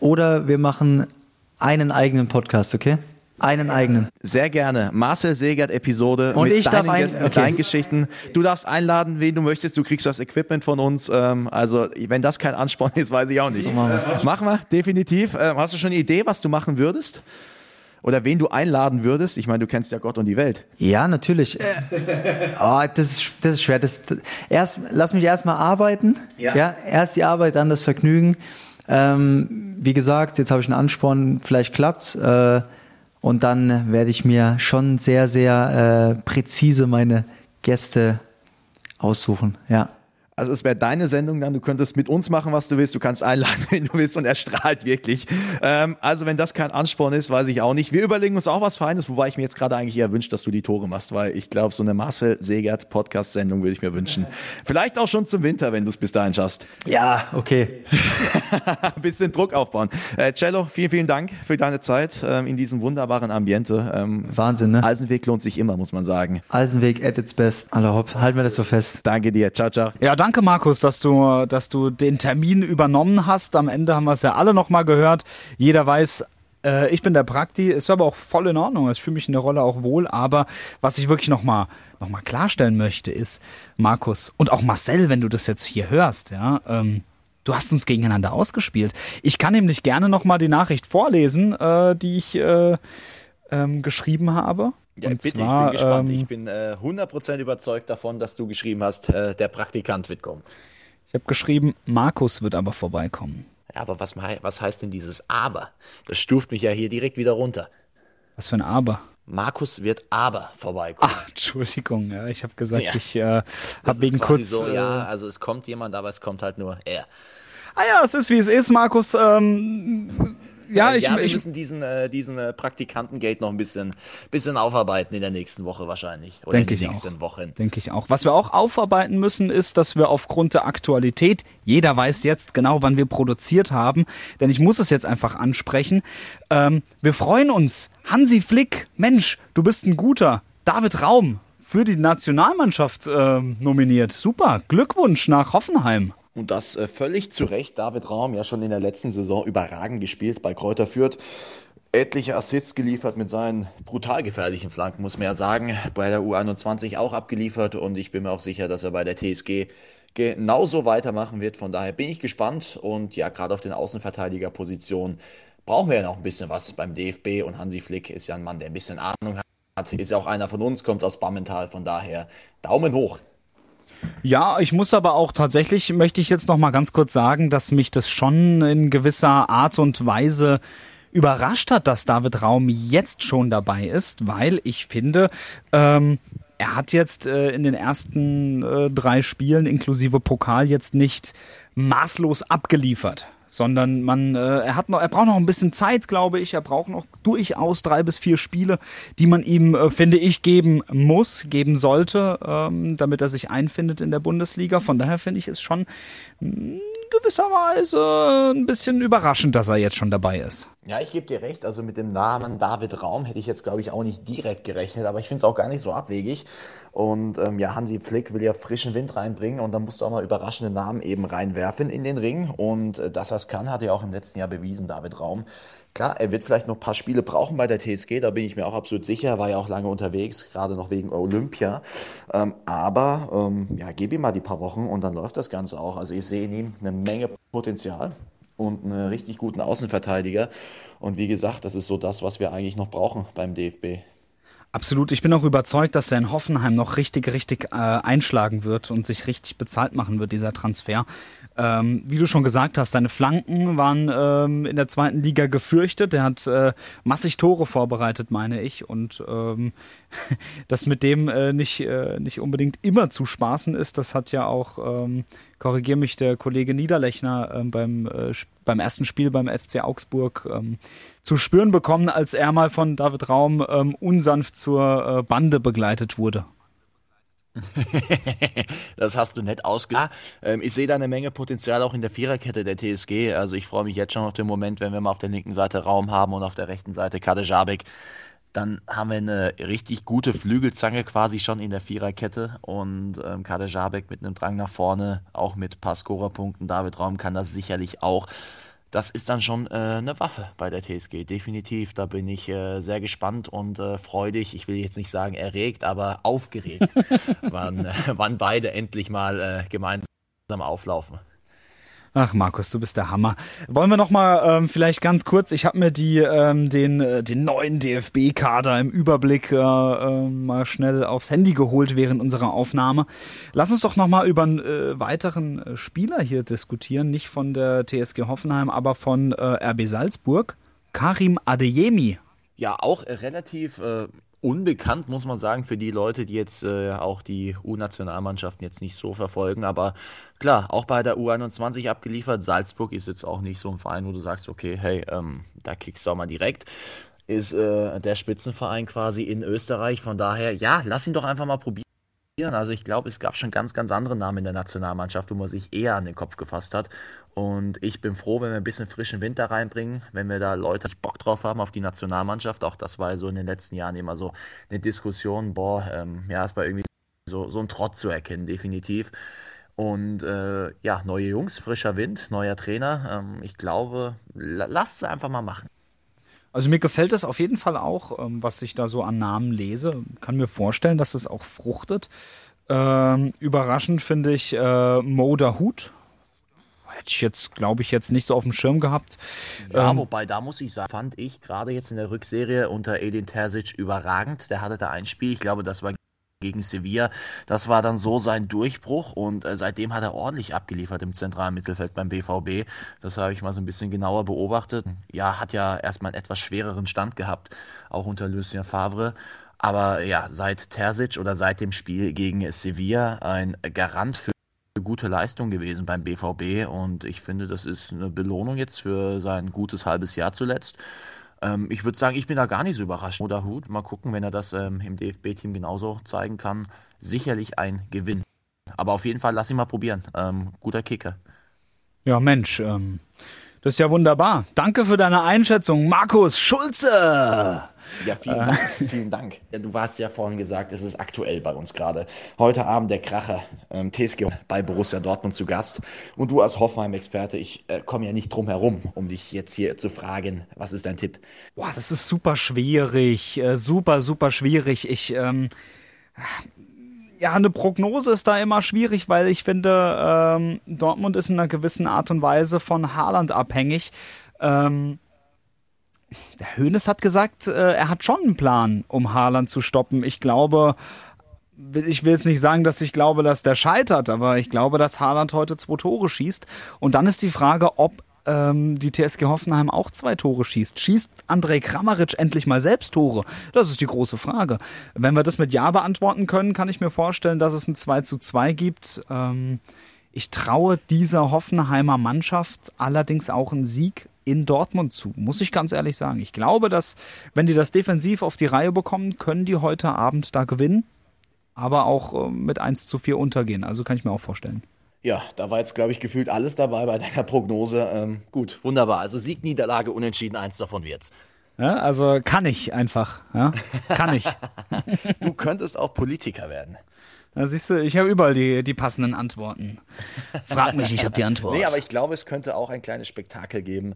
oder wir machen einen eigenen Podcast, okay? Einen eigenen. Sehr gerne. Marcel Segert Episode und mit ich deinen darf ein, Gästen, okay. deinen Geschichten. Du darfst einladen, wen du möchtest. Du kriegst das Equipment von uns. Ähm, also wenn das kein Ansporn ist, weiß ich auch nicht. So machen, machen wir definitiv. Ähm, hast du schon eine Idee, was du machen würdest? Oder wen du einladen würdest? Ich meine, du kennst ja Gott und die Welt. Ja, natürlich. oh, das, ist, das ist schwer. Das, erst, lass mich erstmal arbeiten. Ja. ja. Erst die Arbeit, dann das Vergnügen. Ähm, wie gesagt, jetzt habe ich einen Ansporn, vielleicht klappt's. Äh, und dann werde ich mir schon sehr, sehr äh, präzise meine Gäste aussuchen. Ja. Also es wäre deine Sendung dann, du könntest mit uns machen, was du willst, du kannst einladen, wenn du willst und er strahlt wirklich. Ähm, also wenn das kein Ansporn ist, weiß ich auch nicht. Wir überlegen uns auch was Feines, wobei ich mir jetzt gerade eigentlich eher wünsche, dass du die Tore machst, weil ich glaube, so eine Marcel Segert Podcast-Sendung würde ich mir wünschen. Vielleicht auch schon zum Winter, wenn du es bis dahin schaffst. Ja, okay. Ein bisschen Druck aufbauen. Äh, Cello, vielen, vielen Dank für deine Zeit ähm, in diesem wunderbaren Ambiente. Ähm, Wahnsinn, ne? Eisenweg lohnt sich immer, muss man sagen. Eisenweg at its best. Aller hopp, halten wir das so fest. Danke dir. Ciao, ciao. Ja, danke danke Markus, dass du, dass du den Termin übernommen hast. Am Ende haben wir es ja alle nochmal gehört. Jeder weiß, äh, ich bin der Prakti, ist aber auch voll in Ordnung. Ich fühle mich in der Rolle auch wohl. Aber was ich wirklich nochmal noch mal klarstellen möchte, ist, Markus und auch Marcel, wenn du das jetzt hier hörst, ja, ähm, du hast uns gegeneinander ausgespielt. Ich kann nämlich gerne nochmal die Nachricht vorlesen, äh, die ich äh, ähm, geschrieben habe. Ja, bitte, zwar, ich bin gespannt. Ähm, ich bin äh, 100% überzeugt davon, dass du geschrieben hast, äh, der Praktikant wird kommen. Ich habe geschrieben, Markus wird aber vorbeikommen. Ja, aber was, was heißt denn dieses Aber? Das stuft mich ja hier direkt wieder runter. Was für ein Aber? Markus wird aber vorbeikommen. Ach, Entschuldigung, ja, ich habe gesagt, ja. ich äh, habe wegen kurz. So, ja, äh, also es kommt jemand, aber es kommt halt nur er. Ah ja, es ist wie es ist, Markus. Ähm, ja, ich, ja, wir ich, müssen diesen, äh, diesen äh, Praktikantengate noch ein bisschen, bisschen aufarbeiten in der nächsten Woche wahrscheinlich. Oder in den nächsten auch. Wochen. Denke ich auch. Was wir auch aufarbeiten müssen, ist, dass wir aufgrund der Aktualität, jeder weiß jetzt genau, wann wir produziert haben, denn ich muss es jetzt einfach ansprechen. Ähm, wir freuen uns. Hansi Flick, Mensch, du bist ein guter. David Raum für die Nationalmannschaft äh, nominiert. Super. Glückwunsch nach Hoffenheim. Und das äh, völlig zu Recht. David Raum ja schon in der letzten Saison überragend gespielt bei Kräuter Fürth. etliche Assists geliefert mit seinen brutal gefährlichen Flanken, muss man ja sagen. Bei der U21 auch abgeliefert und ich bin mir auch sicher, dass er bei der TSG genauso weitermachen wird. Von daher bin ich gespannt und ja, gerade auf den Außenverteidigerpositionen brauchen wir ja noch ein bisschen was beim DFB und Hansi Flick ist ja ein Mann, der ein bisschen Ahnung hat. Ist ja auch einer von uns, kommt aus Bammental, von daher Daumen hoch. Ja, ich muss aber auch tatsächlich, möchte ich jetzt noch mal ganz kurz sagen, dass mich das schon in gewisser Art und Weise überrascht hat, dass David Raum jetzt schon dabei ist, weil ich finde, ähm, er hat jetzt äh, in den ersten äh, drei Spielen inklusive Pokal jetzt nicht maßlos abgeliefert sondern man, äh, er hat noch, er braucht noch ein bisschen Zeit, glaube ich. Er braucht noch durchaus drei bis vier Spiele, die man ihm, äh, finde ich, geben muss, geben sollte, ähm, damit er sich einfindet in der Bundesliga. Von daher finde ich es schon mh, hm, gewisserweise ein bisschen überraschend, dass er jetzt schon dabei ist. Ja, ich gebe dir recht. Also mit dem Namen David Raum hätte ich jetzt, glaube ich, auch nicht direkt gerechnet, aber ich finde es auch gar nicht so abwegig. Und ähm, ja, Hansi Flick will ja frischen Wind reinbringen und dann musst du auch mal überraschende Namen eben reinwerfen in den Ring. Und äh, dass er es kann, hat er auch im letzten Jahr bewiesen, David Raum. Klar, er wird vielleicht noch ein paar Spiele brauchen bei der TSG, da bin ich mir auch absolut sicher. Er war ja auch lange unterwegs, gerade noch wegen Olympia. Ähm, aber ähm, ja, gib ihm mal die paar Wochen und dann läuft das Ganze auch. Also ich sehe in ihm eine Menge Potenzial und einen richtig guten Außenverteidiger. Und wie gesagt, das ist so das, was wir eigentlich noch brauchen beim DFB. Absolut. Ich bin auch überzeugt, dass er in Hoffenheim noch richtig, richtig äh, einschlagen wird und sich richtig bezahlt machen wird, dieser Transfer. Ähm, wie du schon gesagt hast, seine Flanken waren ähm, in der zweiten Liga gefürchtet. Er hat äh, massig Tore vorbereitet, meine ich. Und ähm, dass mit dem äh, nicht, äh, nicht unbedingt immer zu spaßen ist, das hat ja auch, ähm, korrigier mich, der Kollege Niederlechner ähm, beim, äh, beim ersten Spiel beim FC Augsburg ähm, zu spüren bekommen, als er mal von David Raum ähm, unsanft zur äh, Bande begleitet wurde. das hast du nett ausgedacht. Ähm, ich sehe da eine Menge Potenzial auch in der Viererkette der TSG. Also ich freue mich jetzt schon auf den Moment, wenn wir mal auf der linken Seite Raum haben und auf der rechten Seite Kade Jabek. Dann haben wir eine richtig gute Flügelzange quasi schon in der Viererkette und ähm, Kade Jabek mit einem Drang nach vorne, auch mit paar Scorerpunkten. David Raum kann das sicherlich auch das ist dann schon äh, eine Waffe bei der TSG, definitiv. Da bin ich äh, sehr gespannt und äh, freudig, ich will jetzt nicht sagen erregt, aber aufgeregt, wann, wann beide endlich mal äh, gemeinsam auflaufen. Ach Markus, du bist der Hammer. Wollen wir noch mal ähm, vielleicht ganz kurz, ich habe mir die ähm, den äh, den neuen DFB-Kader im Überblick äh, äh, mal schnell aufs Handy geholt während unserer Aufnahme. Lass uns doch noch mal über einen äh, weiteren äh, Spieler hier diskutieren, nicht von der TSG Hoffenheim, aber von äh, RB Salzburg, Karim Adeyemi. Ja, auch relativ äh, unbekannt, muss man sagen, für die Leute, die jetzt äh, auch die U-Nationalmannschaften jetzt nicht so verfolgen. Aber klar, auch bei der U21 abgeliefert. Salzburg ist jetzt auch nicht so ein Verein, wo du sagst, okay, hey, ähm, da kickst du auch mal direkt. Ist äh, der Spitzenverein quasi in Österreich. Von daher, ja, lass ihn doch einfach mal probieren. Also ich glaube, es gab schon ganz, ganz andere Namen in der Nationalmannschaft, wo man sich eher an den Kopf gefasst hat. Und ich bin froh, wenn wir ein bisschen frischen Wind da reinbringen, wenn wir da Leute Bock drauf haben auf die Nationalmannschaft. Auch das war so in den letzten Jahren immer so eine Diskussion. Boah, ähm, ja, es war irgendwie so, so ein Trott zu erkennen, definitiv. Und äh, ja, neue Jungs, frischer Wind, neuer Trainer. Ähm, ich glaube, lasst es einfach mal machen. Also mir gefällt das auf jeden Fall auch, ähm, was ich da so an Namen lese. Kann mir vorstellen, dass es auch fruchtet. Ähm, überraschend finde ich äh, Moda Hut. Hätte ich jetzt, glaube ich, jetzt nicht so auf dem Schirm gehabt. Ja, ähm, wobei, da muss ich sagen, fand ich gerade jetzt in der Rückserie unter Edin Terzic überragend. Der hatte da ein Spiel, ich glaube, das war gegen Sevilla. Das war dann so sein Durchbruch und äh, seitdem hat er ordentlich abgeliefert im zentralen Mittelfeld beim BVB. Das habe ich mal so ein bisschen genauer beobachtet. Ja, hat ja erstmal einen etwas schwereren Stand gehabt, auch unter Lucien Favre. Aber ja, seit Terzic oder seit dem Spiel gegen Sevilla ein Garant für gute Leistung gewesen beim BVB und ich finde, das ist eine Belohnung jetzt für sein gutes halbes Jahr zuletzt. Ähm, ich würde sagen, ich bin da gar nicht so überrascht. Oder Hut, mal gucken, wenn er das ähm, im DFB-Team genauso zeigen kann. Sicherlich ein Gewinn. Aber auf jeden Fall lass ihn mal probieren. Ähm, guter Kicker. Ja, Mensch. Das ist ja wunderbar. Danke für deine Einschätzung, Markus Schulze. Ja, vielen Dank. vielen Dank. Ja, du warst ja vorhin gesagt, es ist aktuell bei uns gerade. Heute Abend der Kracher ähm, TSG bei Borussia Dortmund zu Gast. Und du als Hoffenheim-Experte, ich äh, komme ja nicht drum herum, um dich jetzt hier zu fragen, was ist dein Tipp? Boah, das ist super schwierig. Äh, super, super schwierig. Ich, ähm, ja, eine Prognose ist da immer schwierig, weil ich finde, ähm, Dortmund ist in einer gewissen Art und Weise von Haaland abhängig. Ähm, der Hönes hat gesagt, äh, er hat schon einen Plan, um Haaland zu stoppen. Ich glaube, ich will jetzt nicht sagen, dass ich glaube, dass der scheitert, aber ich glaube, dass Haaland heute zwei Tore schießt. Und dann ist die Frage, ob ähm, die TSG Hoffenheim auch zwei Tore schießt. Schießt Andrej Kramaric endlich mal selbst Tore? Das ist die große Frage. Wenn wir das mit Ja beantworten können, kann ich mir vorstellen, dass es ein 2 zu 2 gibt. Ähm, ich traue dieser Hoffenheimer Mannschaft allerdings auch einen Sieg in Dortmund zu, muss ich ganz ehrlich sagen. Ich glaube, dass, wenn die das defensiv auf die Reihe bekommen, können die heute Abend da gewinnen, aber auch äh, mit 1 zu 4 untergehen. Also kann ich mir auch vorstellen. Ja, da war jetzt, glaube ich, gefühlt alles dabei bei deiner Prognose. Ähm, gut, wunderbar. Also Sieg, Niederlage, Unentschieden, eins davon wird's. Ja, also kann ich einfach. Ja? Kann ich. du könntest auch Politiker werden. Da siehst du, ich habe überall die, die passenden Antworten. Frag mich, ich habe die Antwort. Nee, aber ich glaube, es könnte auch ein kleines Spektakel geben.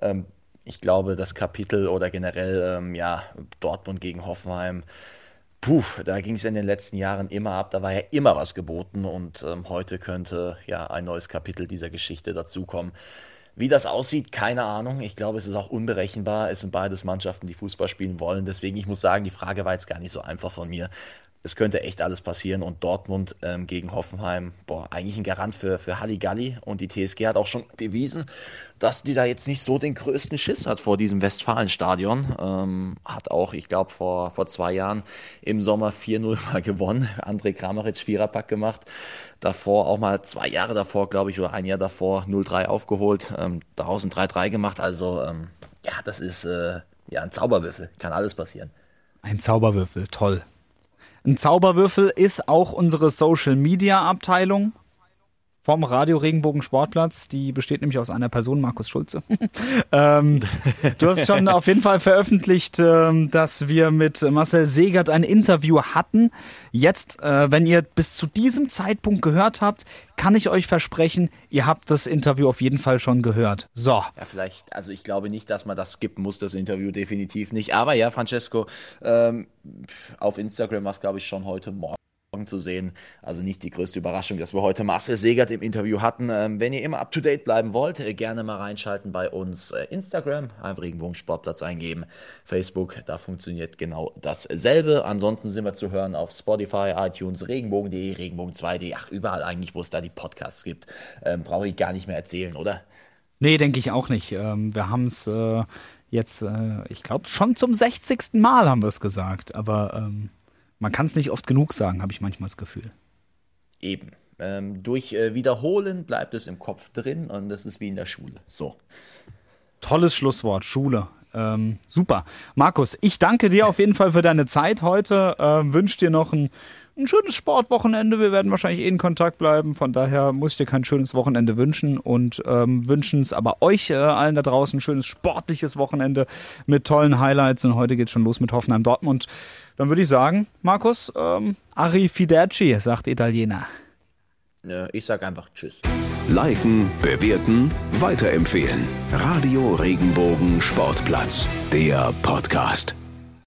Ähm, ich glaube, das Kapitel oder generell, ähm, ja, Dortmund gegen Hoffenheim, puh, da ging es in den letzten Jahren immer ab, da war ja immer was geboten und ähm, heute könnte ja ein neues Kapitel dieser Geschichte dazukommen. Wie das aussieht, keine Ahnung. Ich glaube, es ist auch unberechenbar. Es sind beides Mannschaften, die Fußball spielen wollen. Deswegen, ich muss sagen, die Frage war jetzt gar nicht so einfach von mir es könnte echt alles passieren und Dortmund ähm, gegen Hoffenheim, boah, eigentlich ein Garant für, für Halligalli und die TSG hat auch schon bewiesen, dass die da jetzt nicht so den größten Schiss hat vor diesem Westfalenstadion. Ähm, hat auch, ich glaube, vor, vor zwei Jahren im Sommer 4-0 mal gewonnen. André Kramaric Viererpack gemacht. Davor auch mal zwei Jahre davor, glaube ich, oder ein Jahr davor 0-3 aufgeholt, ähm, daraus 3-3 gemacht. Also, ähm, ja, das ist äh, ja ein Zauberwürfel. Kann alles passieren. Ein Zauberwürfel, toll. Ein Zauberwürfel ist auch unsere Social Media Abteilung vom Radio Regenbogen Sportplatz. Die besteht nämlich aus einer Person, Markus Schulze. ähm, du hast schon auf jeden Fall veröffentlicht, ähm, dass wir mit Marcel Segert ein Interview hatten. Jetzt, äh, wenn ihr bis zu diesem Zeitpunkt gehört habt, kann ich euch versprechen, ihr habt das Interview auf jeden Fall schon gehört. So. Ja, vielleicht, also ich glaube nicht, dass man das skippen muss, das Interview definitiv nicht. Aber ja, Francesco, ähm, auf Instagram war es, glaube ich, schon heute Morgen zu sehen. Also nicht die größte Überraschung, dass wir heute Marcel Segert im Interview hatten. Ähm, wenn ihr immer up to date bleiben wollt, äh, gerne mal reinschalten bei uns äh, Instagram, einfach Regenbogen Sportplatz eingeben. Facebook, da funktioniert genau dasselbe. Ansonsten sind wir zu hören auf Spotify, iTunes, Regenbogen.de, Regenbogen2.de, ach überall eigentlich, wo es da die Podcasts gibt. Ähm, Brauche ich gar nicht mehr erzählen, oder? Nee, denke ich auch nicht. Ähm, wir haben es äh, jetzt, ich glaube, schon zum 60. Mal haben wir es gesagt, aber ähm man kann es nicht oft genug sagen, habe ich manchmal das Gefühl. Eben. Ähm, durch äh, Wiederholen bleibt es im Kopf drin und das ist wie in der Schule. So. Tolles Schlusswort, Schule. Ähm, super. Markus, ich danke dir auf jeden Fall für deine Zeit heute. Ähm, Wünsche dir noch ein, ein, schönes Sportwochenende. Wir werden wahrscheinlich eh in Kontakt bleiben. Von daher muss ich dir kein schönes Wochenende wünschen und ähm, wünschen es aber euch äh, allen da draußen ein schönes sportliches Wochenende mit tollen Highlights. Und heute geht es schon los mit Hoffenheim Dortmund. Dann würde ich sagen, Markus, ähm, Arrivederci, sagt Italiener. Ich sage einfach Tschüss. Liken, bewerten, weiterempfehlen. Radio Regenbogen Sportplatz, der Podcast.